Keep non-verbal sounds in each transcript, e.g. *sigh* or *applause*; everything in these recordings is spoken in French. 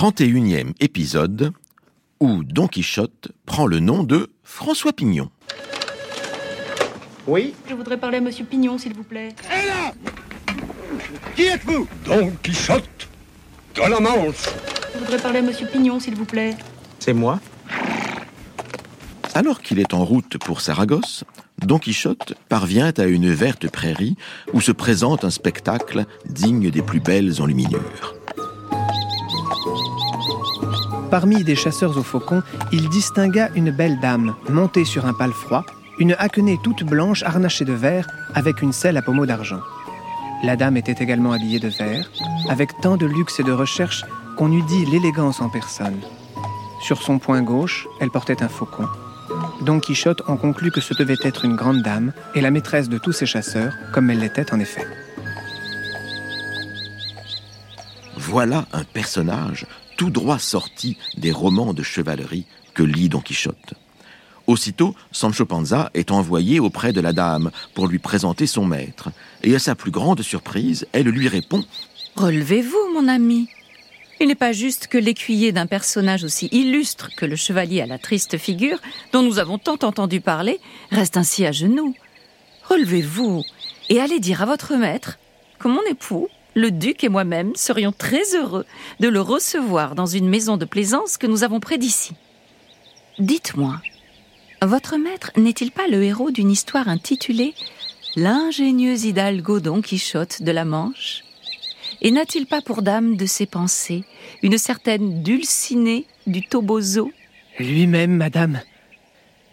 31e épisode où Don Quichotte prend le nom de François Pignon. Oui Je voudrais parler à Monsieur Pignon, s'il vous plaît. Et là Qui êtes-vous? Don Quichotte de la Manche. Je voudrais parler à Monsieur Pignon, s'il vous plaît. C'est moi? Alors qu'il est en route pour Saragosse, Don Quichotte parvient à une verte prairie où se présente un spectacle digne des plus belles enluminures. Parmi des chasseurs aux faucons, il distingua une belle dame, montée sur un palefroid, une haquenée toute blanche harnachée de verre, avec une selle à pommeau d'argent. La dame était également habillée de vert, avec tant de luxe et de recherche qu'on eût dit l'élégance en personne. Sur son poing gauche, elle portait un faucon. Don Quichotte en conclut que ce devait être une grande dame et la maîtresse de tous ses chasseurs, comme elle l'était en effet. Voilà un personnage tout droit sorti des romans de chevalerie que lit Don Quichotte. Aussitôt, Sancho Panza est envoyé auprès de la dame pour lui présenter son maître, et à sa plus grande surprise, elle lui répond Relevez-vous, mon ami. Il n'est pas juste que l'écuyer d'un personnage aussi illustre que le chevalier à la triste figure, dont nous avons tant entendu parler, reste ainsi à genoux. Relevez-vous et allez dire à votre maître que mon époux, le duc et moi-même serions très heureux de le recevoir dans une maison de plaisance que nous avons près d'ici. Dites-moi, votre maître n'est-il pas le héros d'une histoire intitulée L'ingénieux hidalgo Don Quichotte de la Manche Et n'a-t-il pas pour dame de ses pensées une certaine Dulcinée du Toboso? Lui-même, madame.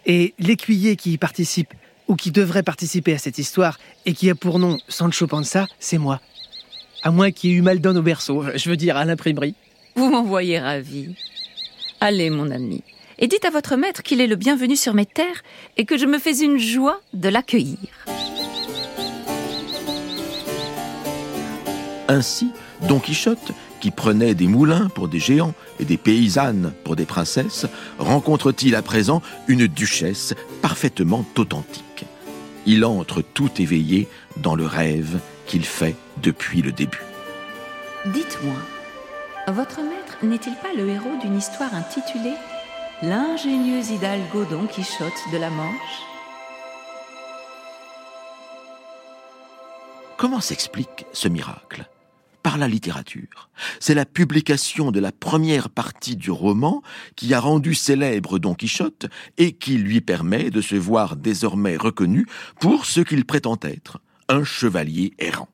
Et l'écuyer qui y participe, ou qui devrait participer à cette histoire, et qui a pour nom Sancho Panza, c'est moi. À moins qu'il y ait eu mal donne au berceau, je veux dire à l'imprimerie. Vous m'envoyez ravi. Allez, mon ami, et dites à votre maître qu'il est le bienvenu sur mes terres et que je me fais une joie de l'accueillir. Ainsi, Don Quichotte, qui prenait des moulins pour des géants et des paysannes pour des princesses, rencontre-t-il à présent une duchesse parfaitement authentique? Il entre tout éveillé dans le rêve qu'il fait depuis le début. Dites-moi, votre maître n'est-il pas le héros d'une histoire intitulée L'ingénieux hidalgo Don Quichotte de la Manche Comment s'explique ce miracle? Par la littérature. C'est la publication de la première partie du roman qui a rendu célèbre Don Quichotte et qui lui permet de se voir désormais reconnu pour ce qu'il prétend être, un chevalier errant.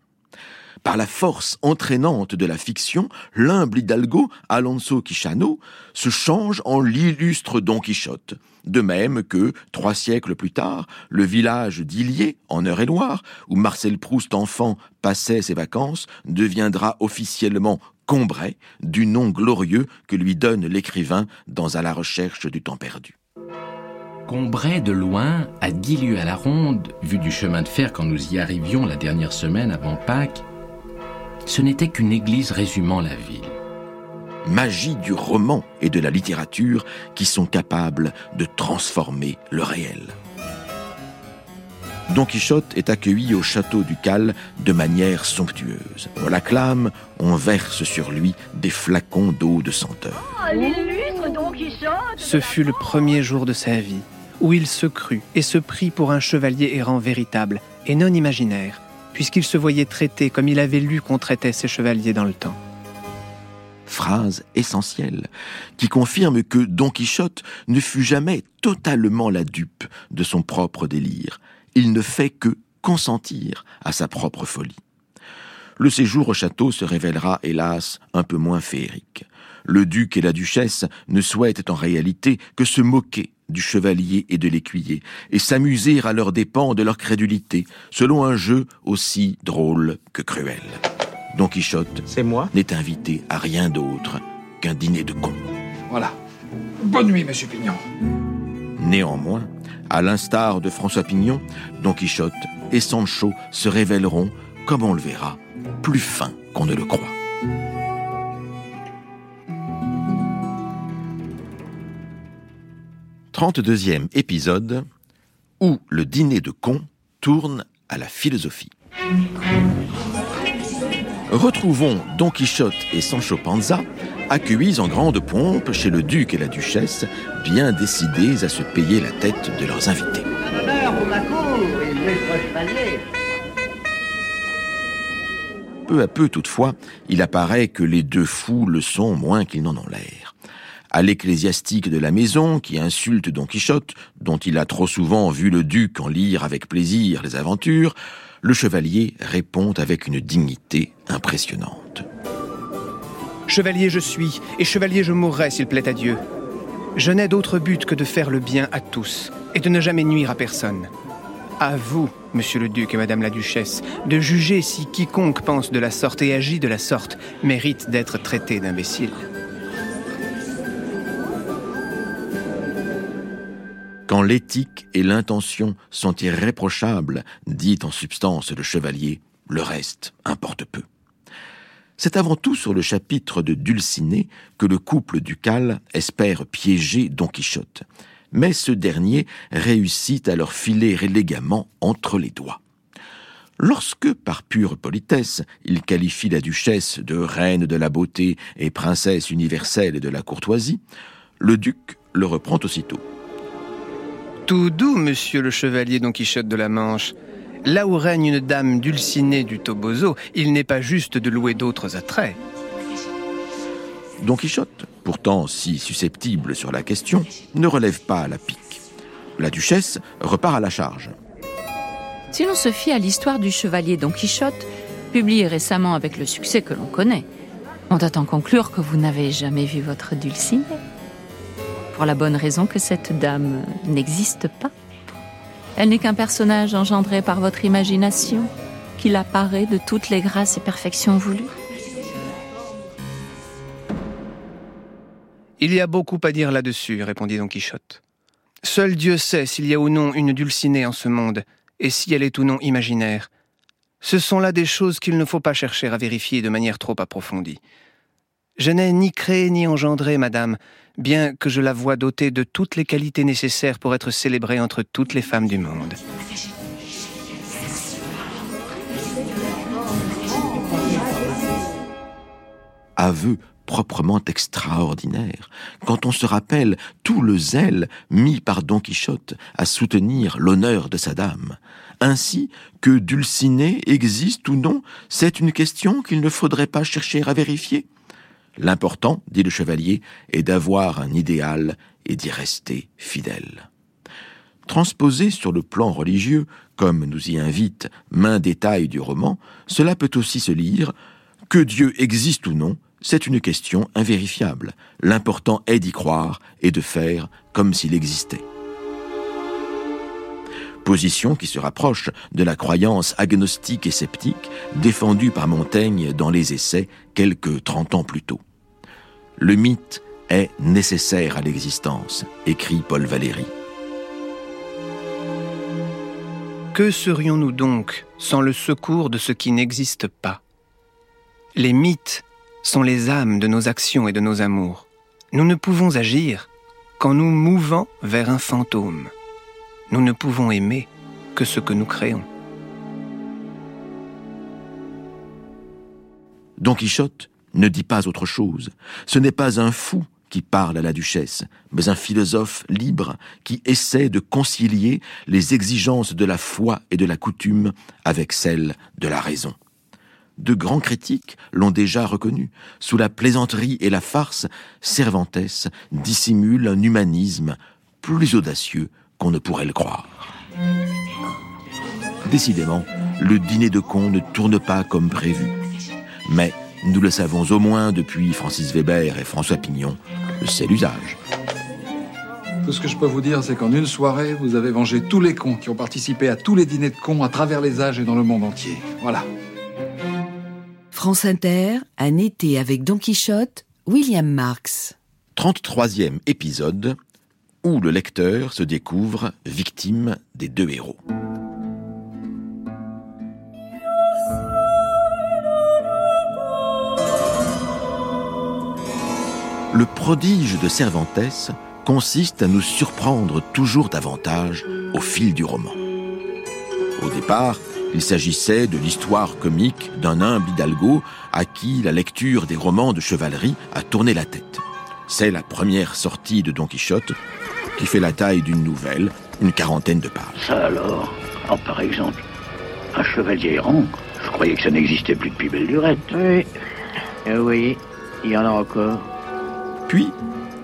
Par la force entraînante de la fiction, l'humble hidalgo Alonso Quixano se change en l'illustre Don Quichotte. De même que, trois siècles plus tard, le village d'Illier, en Eure-et-Loire, où Marcel Proust enfant passait ses vacances, deviendra officiellement Combray, du nom glorieux que lui donne l'écrivain dans À la recherche du temps perdu. Combray de loin, à dix lieues à la ronde, vu du chemin de fer quand nous y arrivions la dernière semaine avant Pâques, ce n'était qu'une église résumant la ville. Magie du roman et de la littérature qui sont capables de transformer le réel. Don Quichotte est accueilli au château du Cal de manière somptueuse. On l'acclame, on verse sur lui des flacons d'eau de senteur. Ce fut le premier jour de sa vie, où il se crut et se prit pour un chevalier errant véritable et non imaginaire, puisqu'il se voyait traité comme il avait lu qu'on traitait ses chevaliers dans le temps. Phrase essentielle qui confirme que Don Quichotte ne fut jamais totalement la dupe de son propre délire. Il ne fait que consentir à sa propre folie. Le séjour au château se révélera, hélas, un peu moins féerique. Le duc et la duchesse ne souhaitent en réalité que se moquer du chevalier et de l'écuyer, et s'amuser à leurs dépens de leur crédulité, selon un jeu aussi drôle que cruel. Don Quichotte C'est moi n'est invité à rien d'autre qu'un dîner de cons. Voilà. Bonne nuit, monsieur Pignon. Néanmoins, à l'instar de François Pignon, Don Quichotte et Sancho se révéleront, comme on le verra, plus fins qu'on ne le croit. Trente-deuxième épisode où le dîner de cons tourne à la philosophie. Retrouvons Don Quichotte et Sancho Panza accueillis en grande pompe chez le duc et la duchesse, bien décidés à se payer la tête de leurs invités. Peu à peu, toutefois, il apparaît que les deux fous le sont moins qu'ils n'en ont l'air. À l'ecclésiastique de la maison, qui insulte Don Quichotte, dont il a trop souvent vu le duc en lire avec plaisir les aventures, le chevalier répond avec une dignité impressionnante. Chevalier je suis, et chevalier je mourrai s'il plaît à Dieu. Je n'ai d'autre but que de faire le bien à tous, et de ne jamais nuire à personne. À vous, monsieur le duc et madame la duchesse, de juger si quiconque pense de la sorte et agit de la sorte mérite d'être traité d'imbécile. Quand l'éthique et l'intention sont irréprochables, dit en substance le chevalier, le reste importe peu. C'est avant tout sur le chapitre de Dulcinée que le couple ducal espère piéger Don Quichotte. Mais ce dernier réussit à leur filer élégamment entre les doigts. Lorsque, par pure politesse, il qualifie la duchesse de reine de la beauté et princesse universelle de la courtoisie, le duc le reprend aussitôt. Tout doux, monsieur le chevalier Don Quichotte de la Manche. Là où règne une dame dulcinée du Toboso, il n'est pas juste de louer d'autres attraits. Don Quichotte, pourtant si susceptible sur la question, ne relève pas la pique. La duchesse repart à la charge. Si l'on se fie à l'histoire du chevalier Don Quichotte, publiée récemment avec le succès que l'on connaît, on doit en conclure que vous n'avez jamais vu votre Dulcinée. Pour la bonne raison que cette dame n'existe pas. Elle n'est qu'un personnage engendré par votre imagination, qui l'apparaît de toutes les grâces et perfections voulues. Il y a beaucoup à dire là-dessus, répondit Don Quichotte. Seul Dieu sait s'il y a ou non une dulcinée en ce monde, et si elle est ou non imaginaire. Ce sont là des choses qu'il ne faut pas chercher à vérifier de manière trop approfondie. Je n'ai ni créé ni engendré, madame, bien que je la vois dotée de toutes les qualités nécessaires pour être célébrée entre toutes les femmes du monde. Aveu proprement extraordinaire, quand on se rappelle tout le zèle mis par Don Quichotte à soutenir l'honneur de sa dame. Ainsi que Dulcinée existe ou non, c'est une question qu'il ne faudrait pas chercher à vérifier. L'important, dit le chevalier, est d'avoir un idéal et d'y rester fidèle. Transposé sur le plan religieux, comme nous y invite main détail du roman, cela peut aussi se lire que Dieu existe ou non, c'est une question invérifiable. L'important est d'y croire et de faire comme s'il existait. Position qui se rapproche de la croyance agnostique et sceptique défendue par Montaigne dans les Essais quelques trente ans plus tôt. Le mythe est nécessaire à l'existence, écrit Paul Valéry. Que serions-nous donc sans le secours de ce qui n'existe pas? Les mythes sont les âmes de nos actions et de nos amours. Nous ne pouvons agir qu'en nous mouvant vers un fantôme. Nous ne pouvons aimer que ce que nous créons. Don Quichotte ne dit pas autre chose. Ce n'est pas un fou qui parle à la duchesse, mais un philosophe libre qui essaie de concilier les exigences de la foi et de la coutume avec celles de la raison. De grands critiques l'ont déjà reconnu. Sous la plaisanterie et la farce, Cervantes dissimule un humanisme plus audacieux qu'on ne pourrait le croire. Décidément, le dîner de con ne tourne pas comme prévu. Mais nous le savons au moins depuis Francis Weber et François Pignon, c'est l'usage. Tout ce que je peux vous dire, c'est qu'en une soirée, vous avez vengé tous les cons qui ont participé à tous les dîners de cons à travers les âges et dans le monde entier. Voilà. France Inter, un été avec Don Quichotte, William Marx. 33e épisode où le lecteur se découvre victime des deux héros. Le prodige de Cervantes consiste à nous surprendre toujours davantage au fil du roman. Au départ, Il s'agissait de l'histoire comique d'un humble hidalgo à qui la lecture des romans de chevalerie a tourné la tête. C'est la première sortie de Don Quichotte qui fait la taille d'une nouvelle, une quarantaine de pages. Ça alors oh, Par exemple, un chevalier errant Je croyais que ça n'existait plus depuis belle lurette. Oui, euh, oui, il y en a encore. Puis,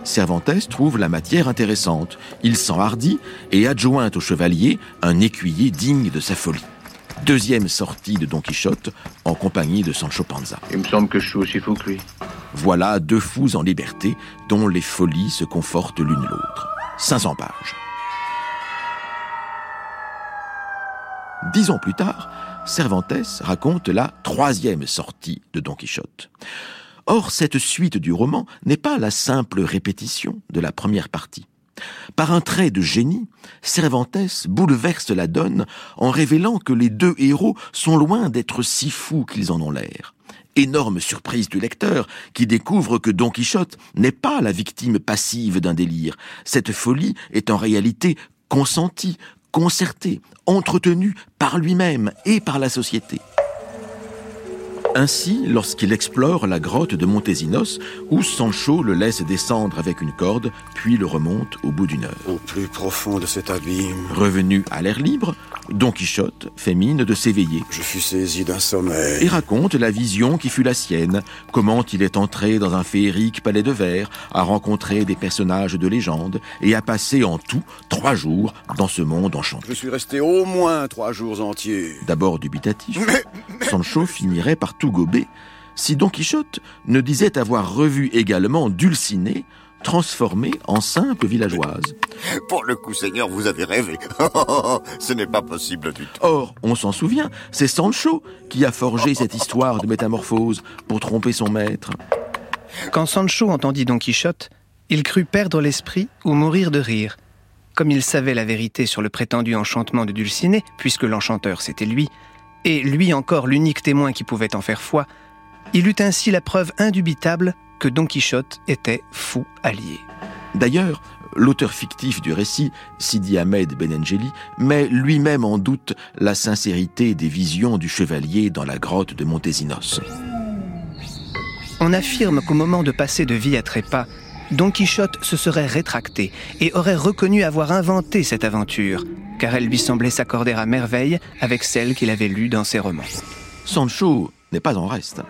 Cervantes trouve la matière intéressante. Il s'enhardit et adjoint au chevalier un écuyer digne de sa folie. Deuxième sortie de Don Quichotte en compagnie de Sancho Panza. Il me semble que je suis aussi fou que lui. Voilà deux fous en liberté dont les folies se confortent l'une l'autre. 500 pages. Dix ans plus tard, Cervantes raconte la troisième sortie de Don Quichotte. Or, cette suite du roman n'est pas la simple répétition de la première partie. Par un trait de génie, Cervantes bouleverse la donne en révélant que les deux héros sont loin d'être si fous qu'ils en ont l'air. Énorme surprise du lecteur qui découvre que Don Quichotte n'est pas la victime passive d'un délire. Cette folie est en réalité consentie, concertée, entretenue par lui-même et par la société. Ainsi, lorsqu'il explore la grotte de Montesinos, où Sancho le laisse descendre avec une corde, puis le remonte au bout d'une heure. Au plus profond de cet abîme. Revenu à l'air libre, Don Quichotte fait mine de s'éveiller. Je fus saisi d'un sommeil. Et raconte la vision qui fut la sienne, comment il est entré dans un féerique palais de verre, a rencontré des personnages de légende, et a passé en tout trois jours dans ce monde enchanté. Je suis resté au moins trois jours entiers. D'abord dubitatif, Sancho finirait par tout gober si Don Quichotte ne disait avoir revu également Dulcinée, transformée en simple villageoise. Pour le coup, Seigneur, vous avez rêvé. *laughs* Ce n'est pas possible du tout. Or, on s'en souvient, c'est Sancho qui a forgé cette histoire de métamorphose pour tromper son maître. Quand Sancho entendit Don Quichotte, il crut perdre l'esprit ou mourir de rire. Comme il savait la vérité sur le prétendu enchantement de Dulcinée, puisque l'enchanteur c'était lui, et lui encore l'unique témoin qui pouvait en faire foi, il eut ainsi la preuve indubitable que Don Quichotte était fou allié. D'ailleurs, l'auteur fictif du récit, Sidi Ahmed Benengeli, met lui-même en doute la sincérité des visions du chevalier dans la grotte de Montesinos. On affirme qu'au moment de passer de vie à trépas, Don Quichotte se serait rétracté et aurait reconnu avoir inventé cette aventure, car elle lui semblait s'accorder à merveille avec celle qu'il avait lue dans ses romans. Sancho n'est pas en reste.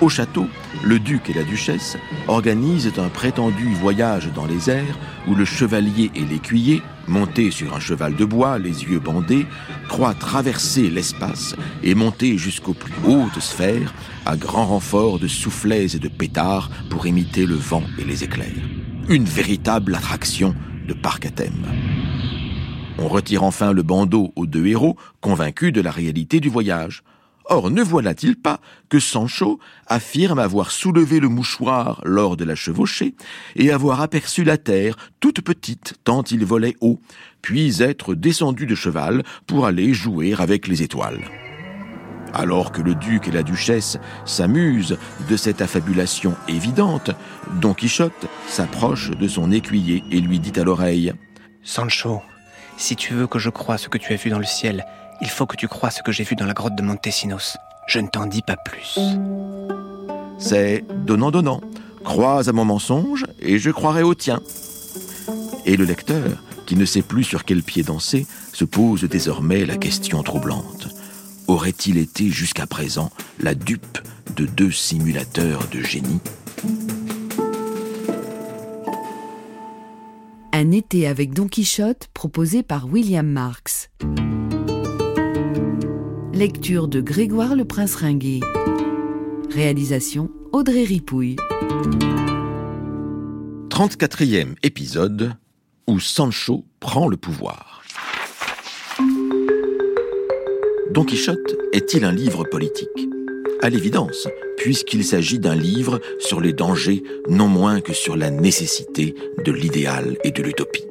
Au château, le duc et la duchesse organisent un prétendu voyage dans les airs où le chevalier et l'écuyer, montés sur un cheval de bois, les yeux bandés, croient traverser l'espace et monter jusqu'aux plus hautes sphères à grand renfort de soufflets et de pétards pour imiter le vent et les éclairs. Une véritable attraction de parc à thème. On retire enfin le bandeau aux deux héros, convaincus de la réalité du voyage. Or, ne voilà-t-il pas que Sancho affirme avoir soulevé le mouchoir lors de la chevauchée et avoir aperçu la terre toute petite tant il volait haut, puis être descendu de cheval pour aller jouer avec les étoiles. Alors que le duc et la duchesse s'amusent de cette affabulation évidente, Don Quichotte s'approche de son écuyer et lui dit à l'oreille Sancho, si tu veux que je croie ce que tu as vu dans le ciel, il faut que tu crois ce que j'ai vu dans la grotte de Montesinos. Je ne t'en dis pas plus. C'est donnant-donnant. Crois à mon mensonge et je croirai au tien. Et le lecteur, qui ne sait plus sur quel pied danser, se pose désormais la question troublante. Aurait-il été jusqu'à présent la dupe de deux simulateurs de génie? Un été avec Don Quichotte proposé par William Marx. Lecture de Grégoire le Prince Ringuet. Réalisation Audrey Ripouille. 34e épisode où Sancho prend le pouvoir. Don Quichotte est-il un livre politique? À l'évidence, puisqu'il s'agit d'un livre sur les dangers non moins que sur la nécessité de l'idéal et de l'utopie.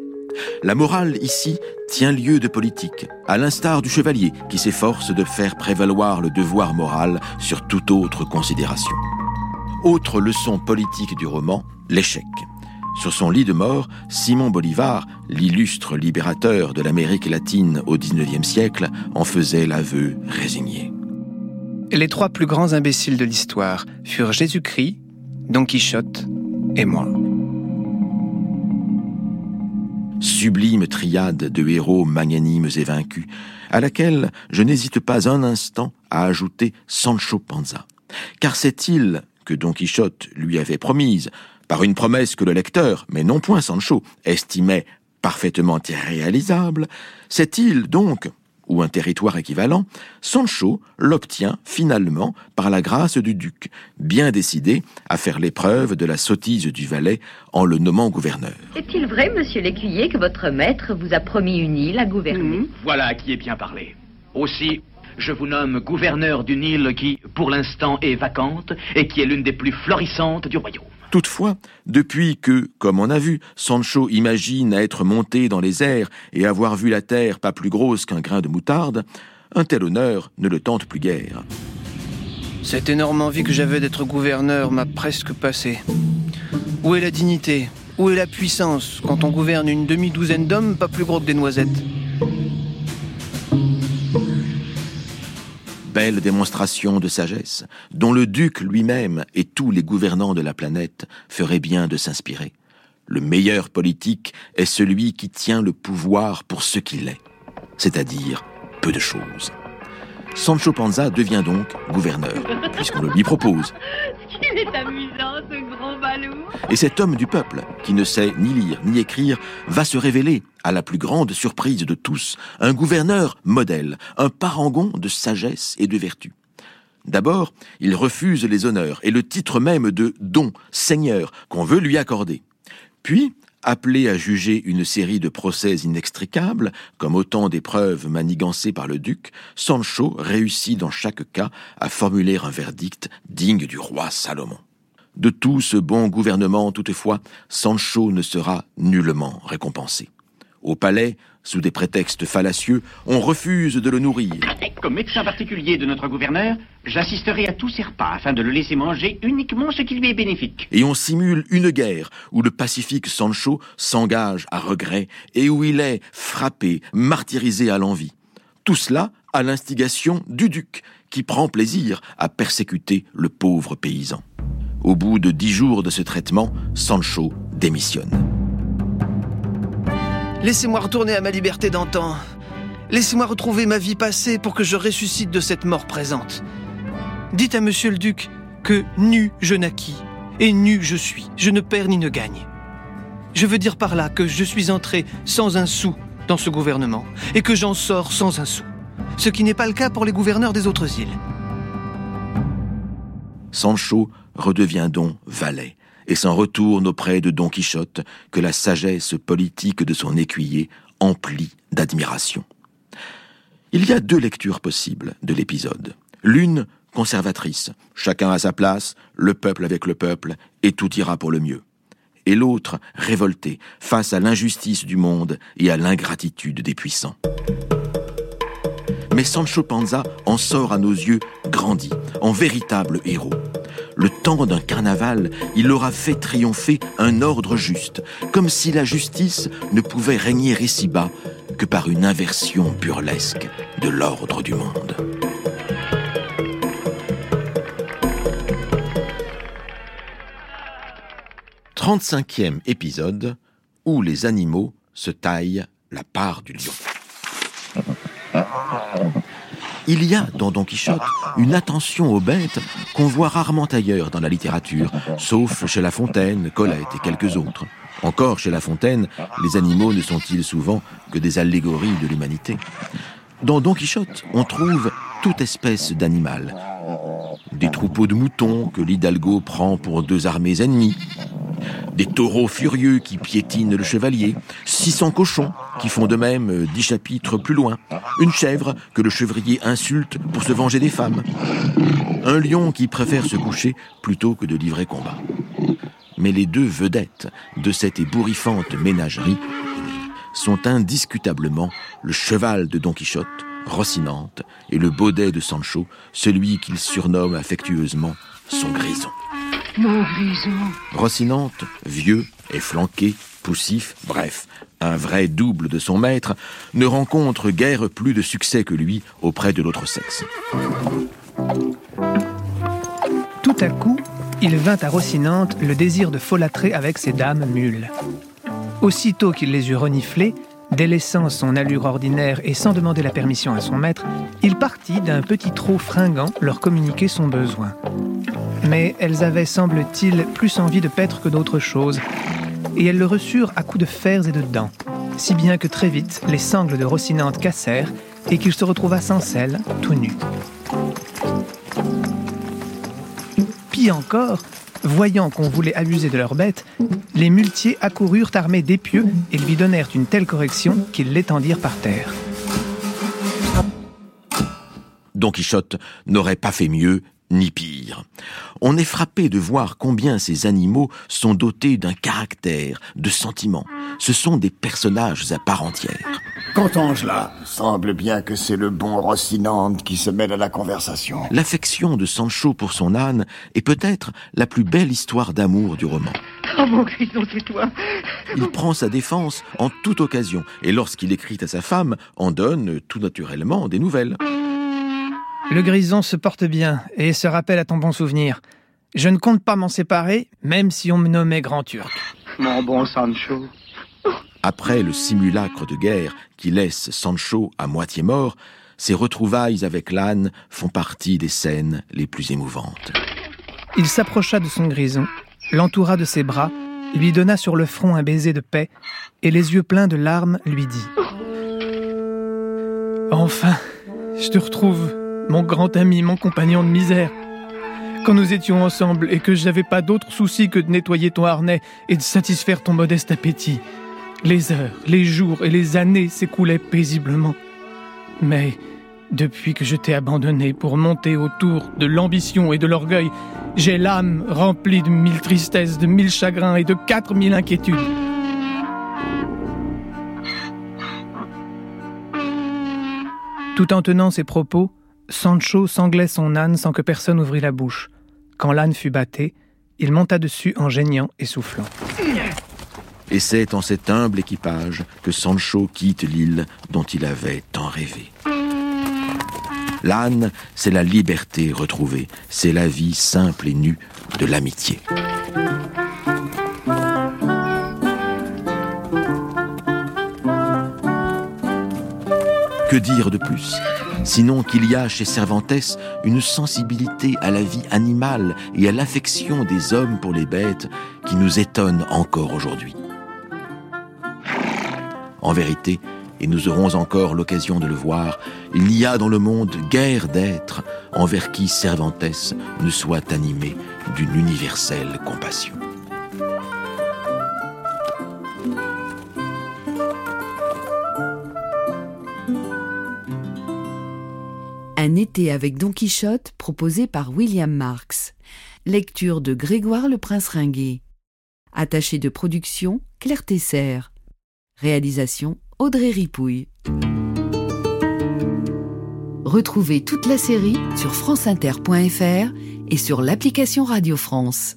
La morale ici tient lieu de politique, à l'instar du chevalier qui s'efforce de faire prévaloir le devoir moral sur toute autre considération. Autre leçon politique du roman, l'échec. Sur son lit de mort, Simon Bolivar, l'illustre libérateur de l'Amérique latine au XIXe siècle, en faisait l'aveu résigné. Les trois plus grands imbéciles de l'histoire furent Jésus-Christ, Don Quichotte et moi. Sublime triade de héros magnanimes et vaincus, à laquelle je n'hésite pas un instant à ajouter Sancho Panza. Car cette île que Don Quichotte lui avait promise, par une promesse que le lecteur, mais non point Sancho, estimait parfaitement irréalisable, cette île donc, ou un territoire équivalent, Sancho l'obtient finalement par la grâce du duc, bien décidé à faire l'épreuve de la sottise du valet en le nommant gouverneur. Est-il vrai, monsieur l'écuyer, que votre maître vous a promis une île à gouverner mmh. Voilà qui est bien parlé. Aussi, je vous nomme gouverneur d'une île qui, pour l'instant, est vacante et qui est l'une des plus florissantes du royaume. Toutefois, depuis que, comme on a vu, Sancho imagine être monté dans les airs et avoir vu la terre pas plus grosse qu'un grain de moutarde, un tel honneur ne le tente plus guère. Cette énorme envie que j'avais d'être gouverneur m'a presque passé. Où est la dignité? Où est la puissance quand on gouverne une demi-douzaine d'hommes pas plus gros que des noisettes? Belle démonstration de sagesse, dont le duc lui-même et tous les gouvernants de la planète feraient bien de s'inspirer. Le meilleur politique est celui qui tient le pouvoir pour ce qu'il est, c'est-à-dire peu de choses. Sancho Panza devient donc gouverneur, puisqu'on le lui propose. *laughs* Il est amusant, ce grand balou. Et cet homme du peuple, qui ne sait ni lire ni écrire, va se révéler, à la plus grande surprise de tous, un gouverneur modèle, un parangon de sagesse et de vertu. D'abord, il refuse les honneurs et le titre même de don, seigneur, qu'on veut lui accorder. Puis, appelé à juger une série de procès inextricables, comme autant d'épreuves manigancées par le duc, Sancho réussit dans chaque cas à formuler un verdict digne du roi Salomon. De tout ce bon gouvernement, toutefois, Sancho ne sera nullement récompensé. Au palais, sous des prétextes fallacieux, on refuse de le nourrir. Comme médecin particulier de notre gouverneur, j'assisterai à tous ses repas afin de le laisser manger uniquement ce qui lui est bénéfique. Et on simule une guerre où le pacifique Sancho s'engage à regret et où il est frappé, martyrisé à l'envie. Tout cela à l'instigation du duc, qui prend plaisir à persécuter le pauvre paysan. Au bout de dix jours de ce traitement, Sancho démissionne. Laissez-moi retourner à ma liberté d'antan. Laissez-moi retrouver ma vie passée pour que je ressuscite de cette mort présente. Dites à monsieur le duc que nu je naquis et nu je suis. Je ne perds ni ne gagne. Je veux dire par là que je suis entré sans un sou dans ce gouvernement et que j'en sors sans un sou. Ce qui n'est pas le cas pour les gouverneurs des autres îles. Sancho redevient donc valet et s'en retourne auprès de Don Quichotte que la sagesse politique de son écuyer emplit d'admiration. Il y a deux lectures possibles de l'épisode. L'une conservatrice, chacun à sa place, le peuple avec le peuple, et tout ira pour le mieux. Et l'autre révoltée face à l'injustice du monde et à l'ingratitude des puissants. Mais Sancho Panza en sort à nos yeux grandi, en véritable héros le temps d'un carnaval, il aura fait triompher un ordre juste, comme si la justice ne pouvait régner ici-bas que par une inversion burlesque de l'ordre du monde. Trente-cinquième épisode où les animaux se taillent la part du lion. *laughs* Il y a dans Don Quichotte une attention aux bêtes qu'on voit rarement ailleurs dans la littérature, sauf chez La Fontaine, Colette et quelques autres. Encore chez La Fontaine, les animaux ne sont-ils souvent que des allégories de l'humanité? Dans Don Quichotte, on trouve toute espèce d'animal. Des troupeaux de moutons que l'Hidalgo prend pour deux armées ennemies, des taureaux furieux qui piétinent le chevalier, 600 cochons qui font de même euh, dix chapitres plus loin, une chèvre que le chevrier insulte pour se venger des femmes, un lion qui préfère se coucher plutôt que de livrer combat. Mais les deux vedettes de cette ébouriffante ménagerie sont indiscutablement le cheval de Don Quichotte, Rocinante, et le baudet de Sancho, celui qu'il surnomme affectueusement son grison. Mon grison. Rocinante, vieux et flanqué, poussif, bref, un vrai double de son maître, ne rencontre guère plus de succès que lui auprès de l'autre sexe. Tout à coup, il vint à Rocinante le désir de folâtrer avec ces dames mules. Aussitôt qu'il les eut reniflées, délaissant son allure ordinaire et sans demander la permission à son maître, il partit d'un petit trot fringant leur communiquer son besoin. Mais elles avaient, semble-t-il, plus envie de paître que d'autre chose, et elles le reçurent à coups de fers et de dents, si bien que très vite les sangles de Rocinante cassèrent et qu'il se retrouva sans selle, tout nu. Pis encore, voyant qu'on voulait abuser de leur bête, les muletiers accoururent armés d'épieux et lui donnèrent une telle correction qu'ils l'étendirent par terre. Don Quichotte n'aurait pas fait mieux ni pire. On est frappé de voir combien ces animaux sont dotés d'un caractère, de sentiments. Ce sont des personnages à part entière. Qu'entends-je là Semble bien que c'est le bon Rocinante qui se mêle à la conversation. L'affection de Sancho pour son âne est peut-être la plus belle histoire d'amour du roman. Oh mon grison, c'est toi. Il prend sa défense en toute occasion, et lorsqu'il écrit à sa femme, en donne tout naturellement des nouvelles. Le grison se porte bien et se rappelle à ton bon souvenir. Je ne compte pas m'en séparer, même si on me nommait Grand Turc. Mon bon Sancho. Après le simulacre de guerre qui laisse Sancho à moitié mort, ses retrouvailles avec l'âne font partie des scènes les plus émouvantes. Il s'approcha de son grison, l'entoura de ses bras, lui donna sur le front un baiser de paix, et les yeux pleins de larmes lui dit Enfin, je te retrouve, mon grand ami, mon compagnon de misère. Quand nous étions ensemble et que je n'avais pas d'autre souci que de nettoyer ton harnais et de satisfaire ton modeste appétit, les heures, les jours et les années s'écoulaient paisiblement. Mais depuis que je t'ai abandonné pour monter autour de l'ambition et de l'orgueil, j'ai l'âme remplie de mille tristesses, de mille chagrins et de quatre mille inquiétudes. Tout en tenant ses propos, Sancho sanglait son âne sans que personne ouvrît la bouche. Quand l'âne fut batté, il monta dessus en geignant et soufflant. Et c'est en cet humble équipage que Sancho quitte l'île dont il avait tant rêvé. L'âne, c'est la liberté retrouvée, c'est la vie simple et nue de l'amitié. Que dire de plus? Sinon qu'il y a chez Cervantes une sensibilité à la vie animale et à l'affection des hommes pour les bêtes qui nous étonne encore aujourd'hui. En vérité, et nous aurons encore l'occasion de le voir, il n'y a dans le monde guère d'êtres envers qui Cervantes ne soit animé d'une universelle compassion. Un été avec Don Quichotte proposé par William Marx. Lecture de Grégoire le Prince Ringuet. Attaché de production Claire Tesser. Réalisation Audrey Ripouille. Retrouvez toute la série sur franceinter.fr et sur l'application Radio France.